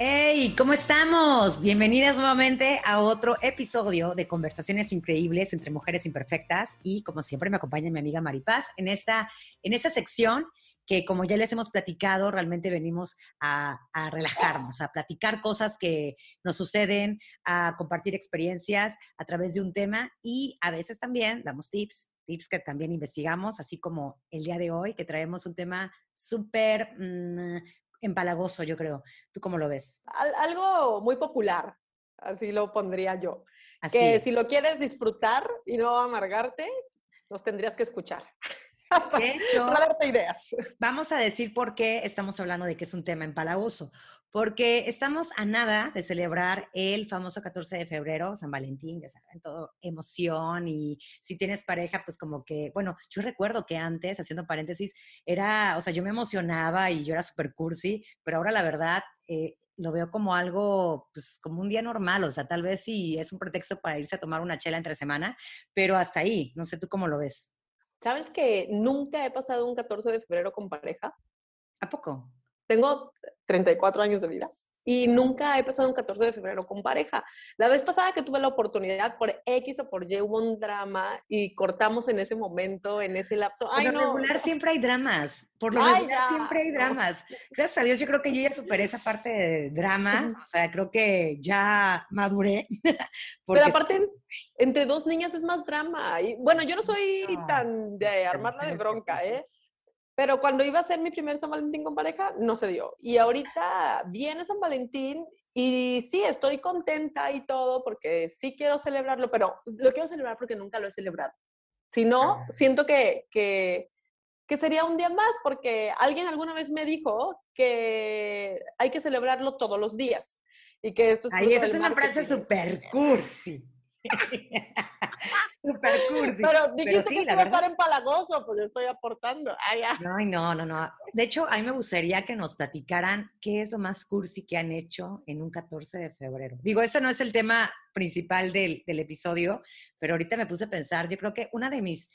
Hey, ¿cómo estamos? Bienvenidas nuevamente a otro episodio de Conversaciones Increíbles entre Mujeres Imperfectas y como siempre me acompaña mi amiga Maripaz en esta, en esta sección que como ya les hemos platicado, realmente venimos a, a, relajarnos, a platicar cosas que nos suceden, a compartir experiencias a través de un tema y a veces también damos tips, tips que también investigamos, así como el día de hoy, que traemos un tema súper mmm, empalagoso, yo creo. ¿Tú cómo lo ves? Algo muy popular, así lo pondría yo. Así que es. si lo quieres disfrutar y no amargarte, nos tendrías que escuchar. De hecho, para darte ideas. Vamos a decir por qué estamos hablando de que es un tema empalagoso. Porque estamos a nada de celebrar el famoso 14 de febrero, San Valentín, ya saben, todo emoción y si tienes pareja, pues como que, bueno, yo recuerdo que antes, haciendo paréntesis, era, o sea, yo me emocionaba y yo era súper cursi, pero ahora la verdad, eh, lo veo como algo, pues como un día normal, o sea, tal vez sí es un pretexto para irse a tomar una chela entre semana, pero hasta ahí, no sé tú cómo lo ves. ¿Sabes que nunca he pasado un 14 de febrero con pareja? ¿A poco? Tengo 34 años de vida y nunca he pasado un 14 de febrero con pareja. La vez pasada que tuve la oportunidad, por X o por Y hubo un drama y cortamos en ese momento, en ese lapso. Ay, por lo no. regular siempre hay dramas. Por lo Ay, regular ya. siempre hay dramas. Gracias a Dios, yo creo que yo ya superé esa parte de drama. O sea, creo que ya maduré. Porque... Pero aparte, entre dos niñas es más drama. Y bueno, yo no soy no, tan de armarla de bronca, ¿eh? Pero cuando iba a ser mi primer San Valentín con pareja, no se dio. Y ahorita viene San Valentín y sí, estoy contenta y todo porque sí quiero celebrarlo, pero lo quiero celebrar porque nunca lo he celebrado. Si no, ah. siento que, que, que sería un día más porque alguien alguna vez me dijo que hay que celebrarlo todos los días. Y que esto es Ahí, esa es una frase súper cursi. Super cursi. Pero dijiste Pero sí, que la verdad... estar empalagoso, pues yo estoy aportando. Ay, ya. Ay, no, no, no. De hecho, a mí me gustaría que nos platicaran qué es lo más cursi que han hecho en un 14 de febrero. Digo, eso no es el tema principal del, del episodio, pero ahorita me puse a pensar, yo creo que una de mis,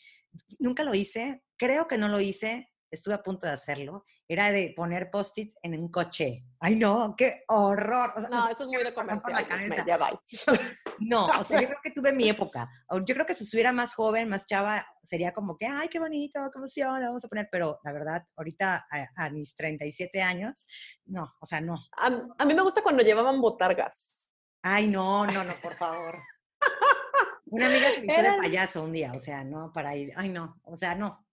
nunca lo hice, creo que no lo hice, estuve a punto de hacerlo, era de poner post-its en un coche. Ay, no, qué horror. O sea, no, eso es muy de comercial. La cabeza. Ya va. no, o sea, yo creo que tuve mi época. Yo creo que si estuviera más joven, más chava, sería como que, ay, qué bonito, qué emoción, la vamos a poner. Pero la verdad, ahorita a, a mis 37 años, no, o sea, no. A, a mí me gusta cuando llevaban botargas. Ay, no, no, no, por favor. Una amiga se me de payaso un día, o sea, no, para ir, ay, no, o sea, no.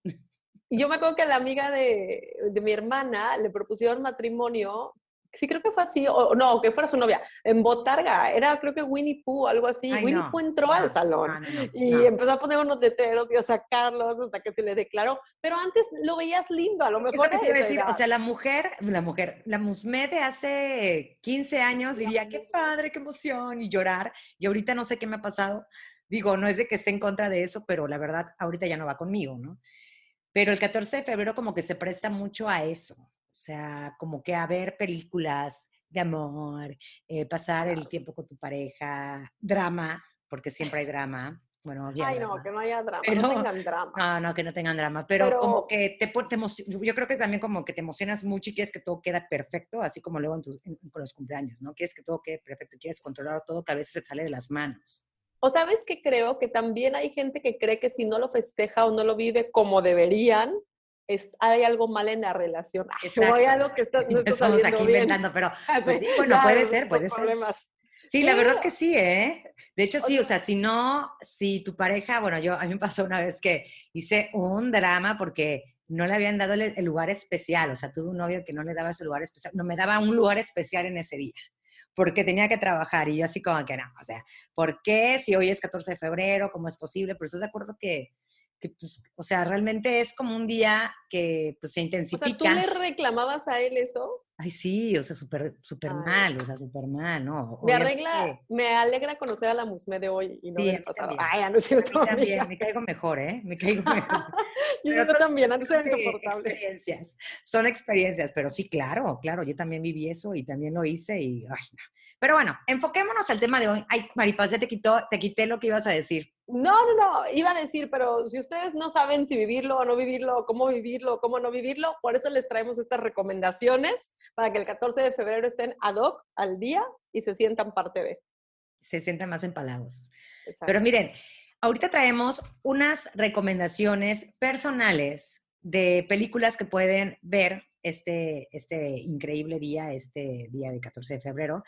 Y yo me acuerdo que la amiga de, de, mi hermana le propusieron matrimonio, sí creo que fue así, o no, que fuera su novia, en Botarga, era creo que Winnie Pooh, algo así. Ay, Winnie no, Pooh entró no, al salón no, y empezó a poner unos letreros y a sacarlos hasta que se le declaró. Pero antes lo veías lindo, a lo mejor. Decir, o sea, la mujer, la mujer, la musme de hace 15 años diría, qué padre, qué emoción, y llorar. Y ahorita no sé qué me ha pasado. Digo, no es de que esté en contra de eso, pero la verdad, ahorita ya no va conmigo, ¿no? Pero el 14 de febrero como que se presta mucho a eso, o sea, como que a ver películas de amor, eh, pasar el tiempo con tu pareja, drama, porque siempre hay drama. Bueno, Ay, drama. no, que no haya drama, pero, no tengan drama. No, no, que no tengan drama, pero, pero como que te, te yo creo que también como que te emocionas mucho y quieres que todo quede perfecto, así como luego en tu, en, con los cumpleaños, ¿no? Quieres que todo quede perfecto, quieres controlar todo que a veces se sale de las manos. O sabes que creo que también hay gente que cree que si no lo festeja o no lo vive como deberían, es, hay algo mal en la relación. O hay algo que está, no está Estamos aquí bien. inventando, pero pues, sí, bueno, claro, puede ser, puede ser. Sí, la verdad que sí, ¿eh? De hecho, sí, o sea, si no, si tu pareja, bueno, yo, a mí me pasó una vez que hice un drama porque no le habían dado el, lugar especial, o sea, tuve un novio que no le daba ese lugar especial, no me daba un lugar especial en ese día, porque tenía que trabajar y yo así como que no, o sea, ¿por qué si hoy es 14 de febrero, cómo es posible? Pero estás de acuerdo que que pues, o sea, realmente es como un día que pues se intensifica. O sea, ¿tú le reclamabas a él eso? Ay, sí, o sea, súper súper mal, o sea, súper mal, ¿no? Me arregla, me alegra conocer a la Musme de hoy y no del pasado. Ay, no es cierto. también, me caigo mejor, ¿eh? Me caigo mejor. yo pero también, antes era insoportable. Experiencias, son experiencias, pero sí, claro, claro, yo también viví eso y también lo hice y, ay, no. Pero bueno, enfoquémonos al tema de hoy. Ay, Maripaz, ya te, quitó, te quité lo que ibas a decir. No, no, no, iba a decir, pero si ustedes no saben si vivirlo o no vivirlo, cómo vivirlo cómo no vivirlo, por eso les traemos estas recomendaciones para que el 14 de febrero estén ad hoc al día y se sientan parte de. Se sientan más empalados. Pero miren, ahorita traemos unas recomendaciones personales de películas que pueden ver este, este increíble día, este día de 14 de febrero.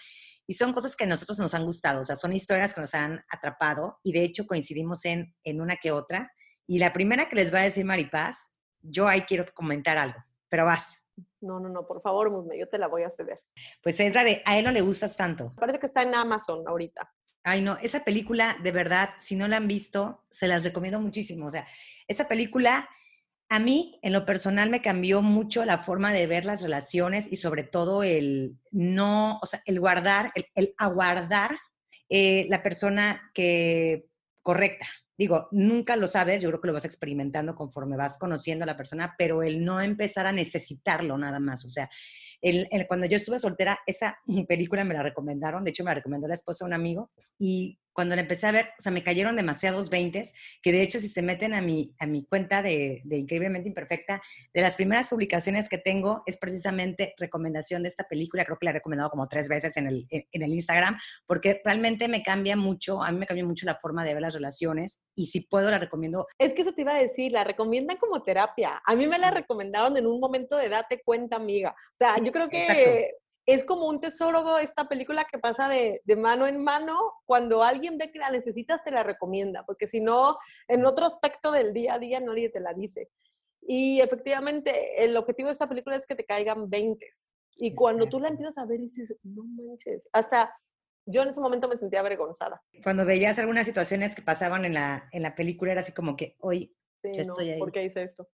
Y son cosas que a nosotros nos han gustado, o sea, son historias que nos han atrapado y de hecho coincidimos en, en una que otra. Y la primera que les va a decir Maripaz, yo ahí quiero comentar algo, pero vas. No, no, no, por favor, Musme, yo te la voy a ceder. Pues es la de A él no le gustas tanto. Parece que está en Amazon ahorita. Ay, no, esa película, de verdad, si no la han visto, se las recomiendo muchísimo. O sea, esa película a mí, en lo personal, me cambió mucho la forma de ver las relaciones y sobre todo el no, o sea, el guardar, el, aguardar eh, la persona que correcta. Digo, nunca lo sabes, yo creo que lo vas experimentando conforme vas conociendo a la persona, pero el no empezar a necesitarlo nada más. O sea, cuando yo estuve soltera, esa película me la recomendaron, de hecho me la recomendó la esposa de un amigo, y cuando la empecé a ver, o sea, me cayeron demasiados veintes, que de hecho si se meten a mi, a mi cuenta de, de, Increíblemente Imperfecta, de las primeras publicaciones que tengo es precisamente recomendación de esta película, creo que la he recomendado como tres veces en el, en el Instagram, porque realmente me cambia mucho, a mí me cambia mucho la forma de ver las relaciones y si puedo la recomiendo. Es que eso te iba a decir, la recomiendan como terapia. A mí me la recomendaron en un momento de date cuenta, amiga. O sea, yo creo que es como un tesoro esta película que pasa de, mano en mano. Cuando alguien ve que la necesitas, te la recomienda, porque si no, en otro aspecto del día a día nadie te la dice. Y efectivamente, el objetivo de esta película es que te caigan 20. Y cuando tú la empiezas a ver, dices, no manches, hasta yo en ese momento me sentía avergonzada. Cuando veías algunas situaciones que pasaban en la, en la película, era así como que, hoy yo estoy ahí. ¿Por qué hice esto?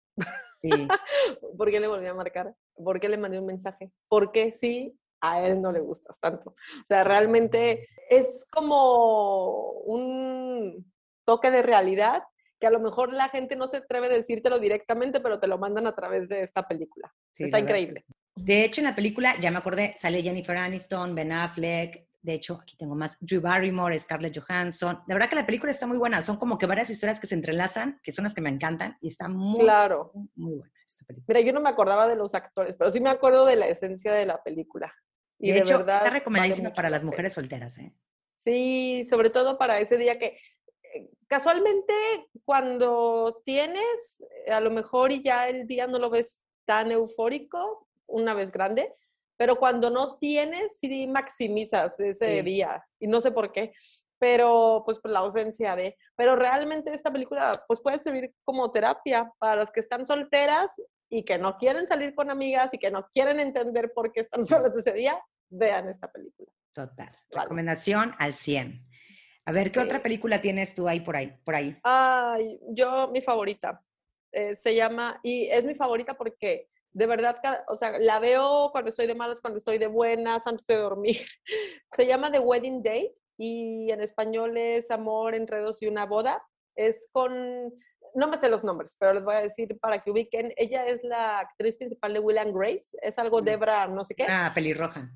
Sí. ¿Por qué le volví a marcar? ¿Por qué le mandé un mensaje? ¿Por qué sí? A él no le gustas tanto. O sea, realmente es como un toque de realidad que a lo mejor la gente no se atreve a decírtelo directamente, pero te lo mandan a través de esta película. Está increíble. De hecho, en la película, ya me acordé, sale Jennifer Aniston, Ben Affleck, de hecho, aquí tengo más. Drew Barrymore, Scarlett Johansson. La verdad que la película está muy buena. Son como que varias historias que se entrelazan, que son las que me encantan y está muy, claro. muy, buena esta película. Mira, yo no me acordaba de los actores, pero sí me acuerdo de la esencia de la película. Y de, hecho, verdad, está recomendadísima para las mujeres solteras, ¿eh? Sí, sobre todo para ese día que eh, casualmente cuando tienes, a lo mejor y ya el día no lo ves tan eufórico, una vez grande, pero cuando no tienes, sí maximizas ese día. Y no sé por qué, pero pues por la ausencia de... Pero realmente esta película pues puede servir como terapia para las que están solteras y que no quieren salir con amigas y que no quieren entender por qué están solas ese día, vean esta película. Total. Recomendación al 100. A ver, ¿qué otra película tienes tú ahí por ahí? Por ahí? Ay, yo, mi favorita. Eh, se llama, y es mi favorita porque de verdad, o sea, la veo cuando estoy de malas, cuando estoy de buenas, antes de dormir. Se llama The Wedding Date y en español es Amor, Enredos y una boda. Es con, no me sé los nombres, pero les voy a decir para que ubiquen. Ella es la actriz principal de Will and Grace, es algo Debra, no sé qué. Ah, pelirroja.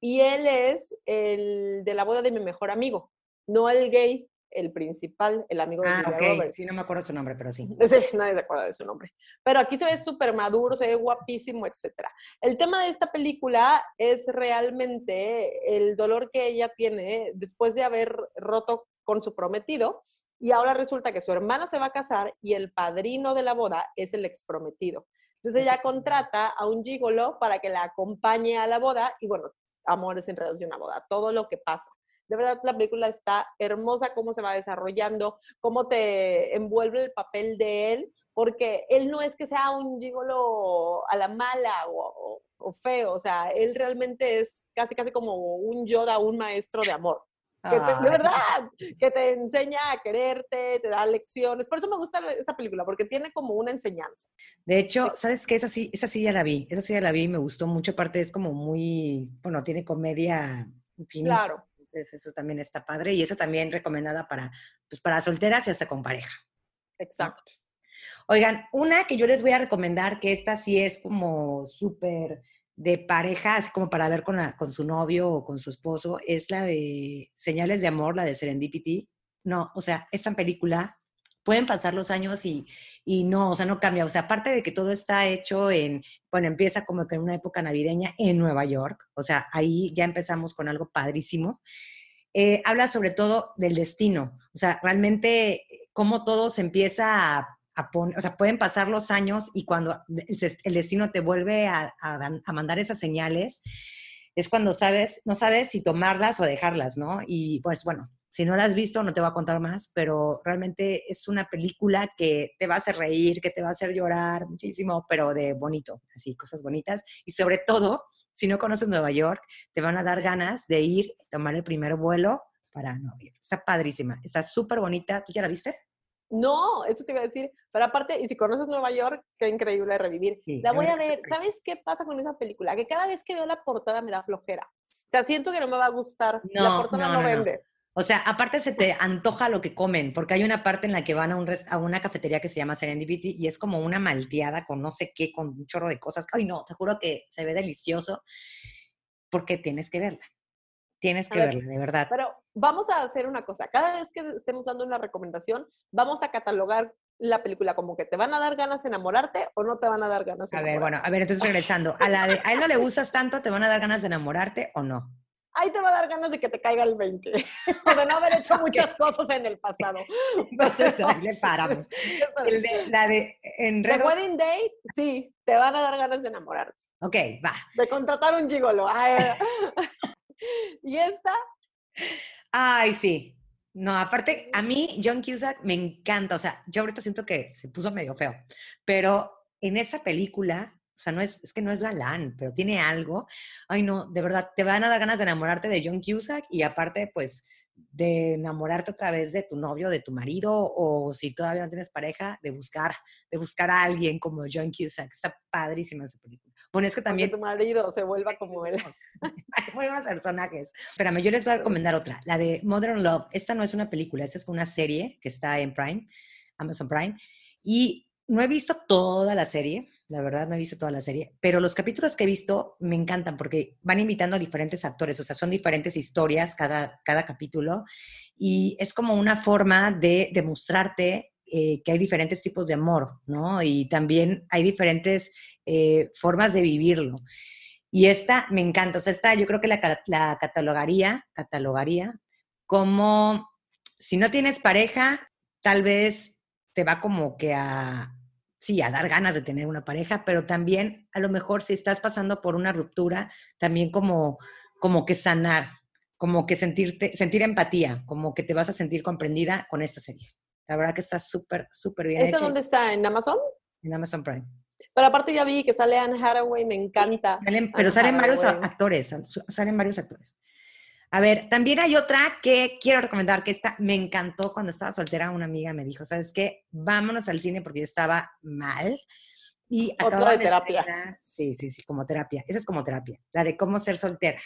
Y él es el de la boda de mi mejor amigo, no el gay, el principal, el amigo de ah, Julia Sí, no me acuerdo su nombre, pero sí. Sí, nadie se acuerda de su nombre. Pero aquí se ve súper maduro, se ve guapísimo, etc. El tema de esta película es realmente el dolor que ella tiene después de haber roto con su prometido y ahora resulta que su hermana se va a casar y el padrino de la boda es el exprometido. Entonces ella contrata a un gigolo para que la acompañe a la boda y bueno, amores enredos de una boda, todo lo que pasa. De verdad, la película está hermosa, cómo se va desarrollando, cómo te envuelve el papel de él, porque él no es que sea un gigolo a la mala o, feo, o sea, él realmente es casi, casi como un Yoda, un maestro de amor. Que de verdad, que te enseña a quererte, te da lecciones. Por eso me gusta esa película, porque tiene como una enseñanza. De hecho, ¿sabes qué? Esa sí, esa sí ya la vi, esa sí ya la vi, me gustó mucho, aparte es como muy, bueno, tiene comedia infinita. Claro. Entonces eso también está padre y esa también recomendada para, pues, para solteras y hasta con pareja. Exacto. Oigan, una que yo les voy a recomendar, que esta sí es como súper de pareja, así como para ver con, con su novio o con su esposo, es la de Señales de Amor, la de Serendipity. No, o sea, esta película pueden pasar los años y, y, no, o sea, no cambia. O sea, aparte de que todo está hecho en, bueno, empieza como que en una época navideña en Nueva York, o sea, ahí ya empezamos con algo padrísimo. Eh, habla sobre todo del destino, o sea, realmente cómo todo se empieza a o sea, pueden pasar los años y cuando el, destino te vuelve a, mandar esas señales, es cuando sabes, no sabes si tomarlas o dejarlas, ¿no? Y pues bueno, si no la has visto, no te voy a contar más, pero realmente es una película que te va a hacer reír, que te va a hacer llorar muchísimo, pero de bonito, así, cosas bonitas. Y sobre todo, si no conoces Nueva York, te van a dar ganas de ir, tomar el primer vuelo para novio. Está padrísima, está súper bonita. ¿Tú ya la viste? No, eso te iba a decir. Pero aparte, y si conoces Nueva York, qué increíble revivir. la voy a ver. ¿Sabes qué pasa con esa película? Que cada vez que veo la portada me da flojera. O sea, siento que no me va a gustar. la portada no, vende. O sea, aparte se te antoja lo que comen, porque hay una parte en la que van a, un a una cafetería que se llama Serendipity y es como una malteada con no sé qué, con un chorro de cosas. Ay, no, te juro que se ve delicioso porque tienes que verla. Tienes que verla, de verdad. Pero vamos a hacer una cosa. Cada vez que estemos dando una recomendación, vamos a catalogar la película como que te van a dar ganas de enamorarte o no te van a dar ganas de A ver, bueno, a ver, entonces regresando. A, la de, a él no le gustas tanto, ¿te van a dar ganas de enamorarte o no? Ahí te va a dar ganas de que te caiga el 20, o de no haber hecho muchas cosas en el pasado. Entonces ahí le paramos. la de Enredo. The Wedding Day, sí, te van a dar ganas de enamorarte. Ok, va. De contratar un gigolo. ¿Y esta? Ay, sí. No, aparte, a mí John Cusack me encanta. O sea, yo ahorita siento que se puso medio feo, pero en esa película, o sea, no es, es que no es galán, pero tiene algo. Ay, no, de verdad, te van a dar ganas de enamorarte de John Cusack y aparte, pues, de enamorarte otra vez de tu novio, de tu marido, o si todavía no tienes pareja, de buscar, de buscar a alguien como John Cusack. Está padrísima esa película. Bueno, es que también... tu marido se vuelva como él. Hay buenos personajes. Espérame, yo les voy a recomendar otra, la de Modern Love. Esta no es una película, esta es una serie que está en Prime, Amazon Prime. Y no he visto toda la serie, la verdad no he visto toda la serie, pero los capítulos que he visto me encantan porque van invitando a diferentes actores, o sea, son diferentes historias cada, cada capítulo y es como una forma de demostrarte eh, que hay diferentes tipos de amor, ¿no? Y también hay diferentes eh, formas de vivirlo. Y esta me encanta, o sea, esta yo creo que la, la catalogaría, catalogaría como si no tienes pareja, tal vez te va como que a, sí, a dar ganas de tener una pareja, pero también a lo mejor si estás pasando por una ruptura, también como, como que sanar, como que sentirte, sentir empatía, como que te vas a sentir comprendida con esta serie. La verdad que está súper, súper bien. ¿Esa dónde está? ¿En Amazon? En Amazon Prime. Pero aparte ya vi que sale Anne Hathaway, me encanta. pero salen varios actores, salen varios actores. A ver, también hay otra que quiero recomendar, que esta me encantó cuando estaba soltera. Una amiga me dijo, ¿sabes qué? Vámonos al cine porque yo estaba mal. Y Otra de terapia. sí, sí, sí, como terapia. Esa es como terapia. La de cómo ser soltera.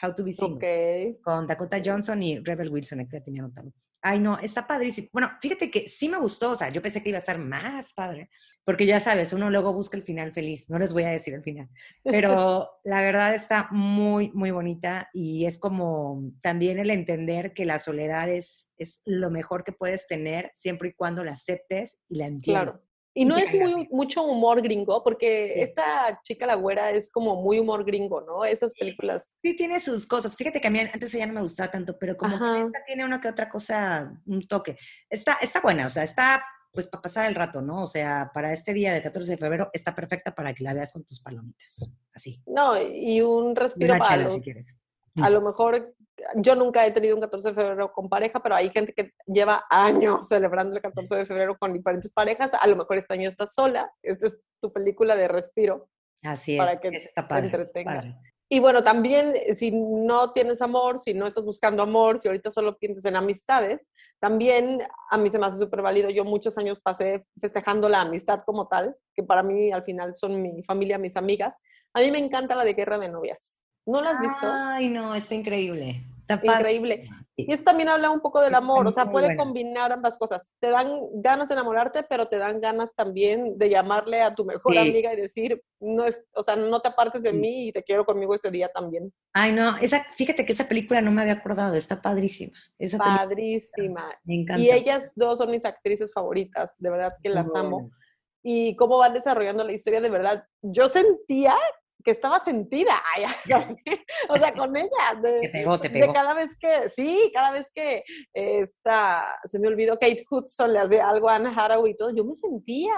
How to be single. Con Dakota Johnson y Rebel Wilson, que la tenía notado. Ay, no, está padrísimo. Bueno, fíjate que sí me gustó, o sea, yo pensé que iba a estar más padre, porque ya sabes, uno luego busca el final feliz, no les voy a decir el final, pero la verdad está muy, muy bonita y es como también el entender que la soledad es, es lo mejor que puedes tener siempre y cuando la aceptes y la entiendas. Claro. Y no es muy, mucho humor gringo, porque esta chica la güera es como muy humor gringo, ¿no? Esas películas. Sí, tiene sus cosas. Fíjate que a mí antes ella no me gustaba tanto, pero como que esta tiene una que otra cosa, un toque. Está, está buena, o sea, está pues para pasar el rato, ¿no? O sea, para este día del 14 de febrero está perfecta para que la veas con tus palomitas, así. No, y un respiro para si quieres. A lo mejor yo nunca he tenido un 14 de febrero con pareja, pero hay gente que lleva años celebrando el 14 de febrero con diferentes parejas. A lo mejor este año estás sola. Esta es tu película de respiro. Así es. Para que te entretengas. Y bueno, también si no tienes amor, si no estás buscando amor, si ahorita solo piensas en amistades, también a mí se me hace súper válido. Yo muchos años pasé festejando la amistad como tal, que para mí al final son mi familia, mis amigas. A mí me encanta la de Guerra de Novias. ¿No la has visto? Ay, no, está increíble. Increíble. Y eso también habla un poco del amor, o sea, puede combinar ambas cosas. Te dan ganas de enamorarte, pero te dan ganas también de llamarle a tu mejor amiga y decir, no es, o sea, no te apartes de mí y te quiero conmigo ese día también. Ay, no, esa, fíjate que esa película no me había acordado, está padrísima. Esa padrísima. me encanta. Y ellas dos son mis actrices favoritas, de verdad que las amo. Y cómo van desarrollando la historia, de verdad. Yo sentía que estaba sentida, o sea, con ella. De, te pegó, te pegó. De cada vez que, sí, cada vez que esta, se me olvidó, Kate Hudson le hacía algo a Anne Haraway y todo, yo me sentía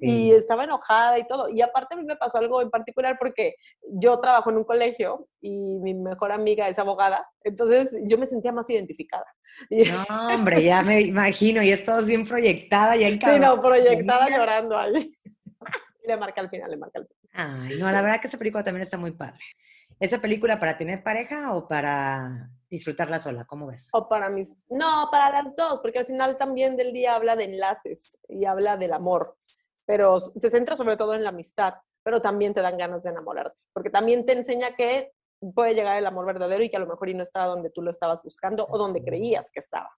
y estaba enojada y todo. Y aparte a mí me pasó algo en particular porque yo trabajo en un colegio y mi mejor amiga es abogada, entonces yo me sentía más identificada. No, hombre, ya me imagino, y estás bien proyectada ya en Sí, no, proyectada llorando ahí. le marca al final, le marca al final. Ay, no, la verdad que esa película también está muy padre. ¿Esa película para tener pareja o para disfrutarla sola? ¿Cómo ves? O para mis... No, para las dos, porque al final también del día habla de enlaces y habla del amor, pero se centra sobre todo en la amistad, pero también te dan ganas de enamorarte, porque también te enseña que puede llegar el amor verdadero y que a lo mejor y no estaba donde tú lo estabas buscando o donde creías que estaba.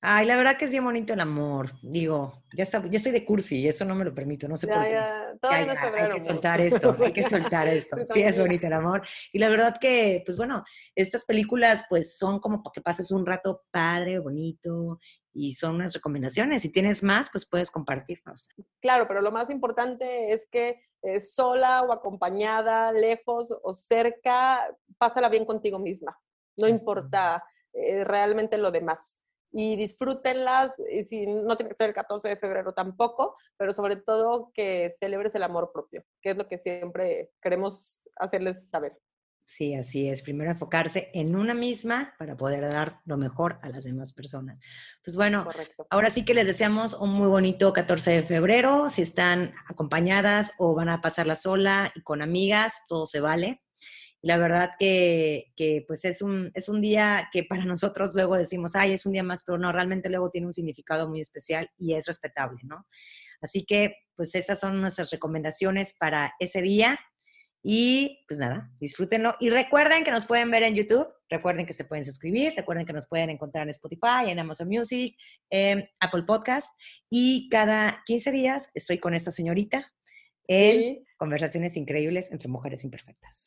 Ay, la verdad que es bien bonito el amor. Digo, ya está, ya estoy de cursi y eso no me lo permito, no sé por qué. Ya, hay que soltar esto, hay que soltar esto. sí, es bonito el amor. Y la verdad que, pues bueno, estas películas pues son como para que pases un rato padre, bonito y son unas recomendaciones. Si tienes más, pues puedes compartirnos. Claro, pero lo más importante es que eh, sola o acompañada, lejos o cerca, pásala bien contigo misma. No importa eh, realmente lo demás y disfrútenlas, y si, no tiene que ser el 14 de febrero tampoco, pero sobre todo que celebres el amor propio, que es lo que siempre queremos hacerles saber. Sí, así es. Primero enfocarse en una misma para poder dar lo mejor a las demás personas. Pues bueno, ahora sí que les deseamos un muy bonito 14 de febrero. Si están acompañadas o van a pasarla sola y con amigas, todo se vale la verdad que, pues es un, es un día que para nosotros luego decimos, ay, es un día más, pero no, realmente luego tiene un significado muy especial y es respetable, ¿no? Así que pues estas son nuestras recomendaciones para ese día y pues nada, disfrútenlo. Y recuerden que nos pueden ver en YouTube, recuerden que se pueden suscribir, recuerden que nos pueden encontrar en Spotify, en Amazon Music, en Apple Podcast y cada 15 días estoy con esta señorita en Conversaciones Increíbles entre Mujeres Imperfectas.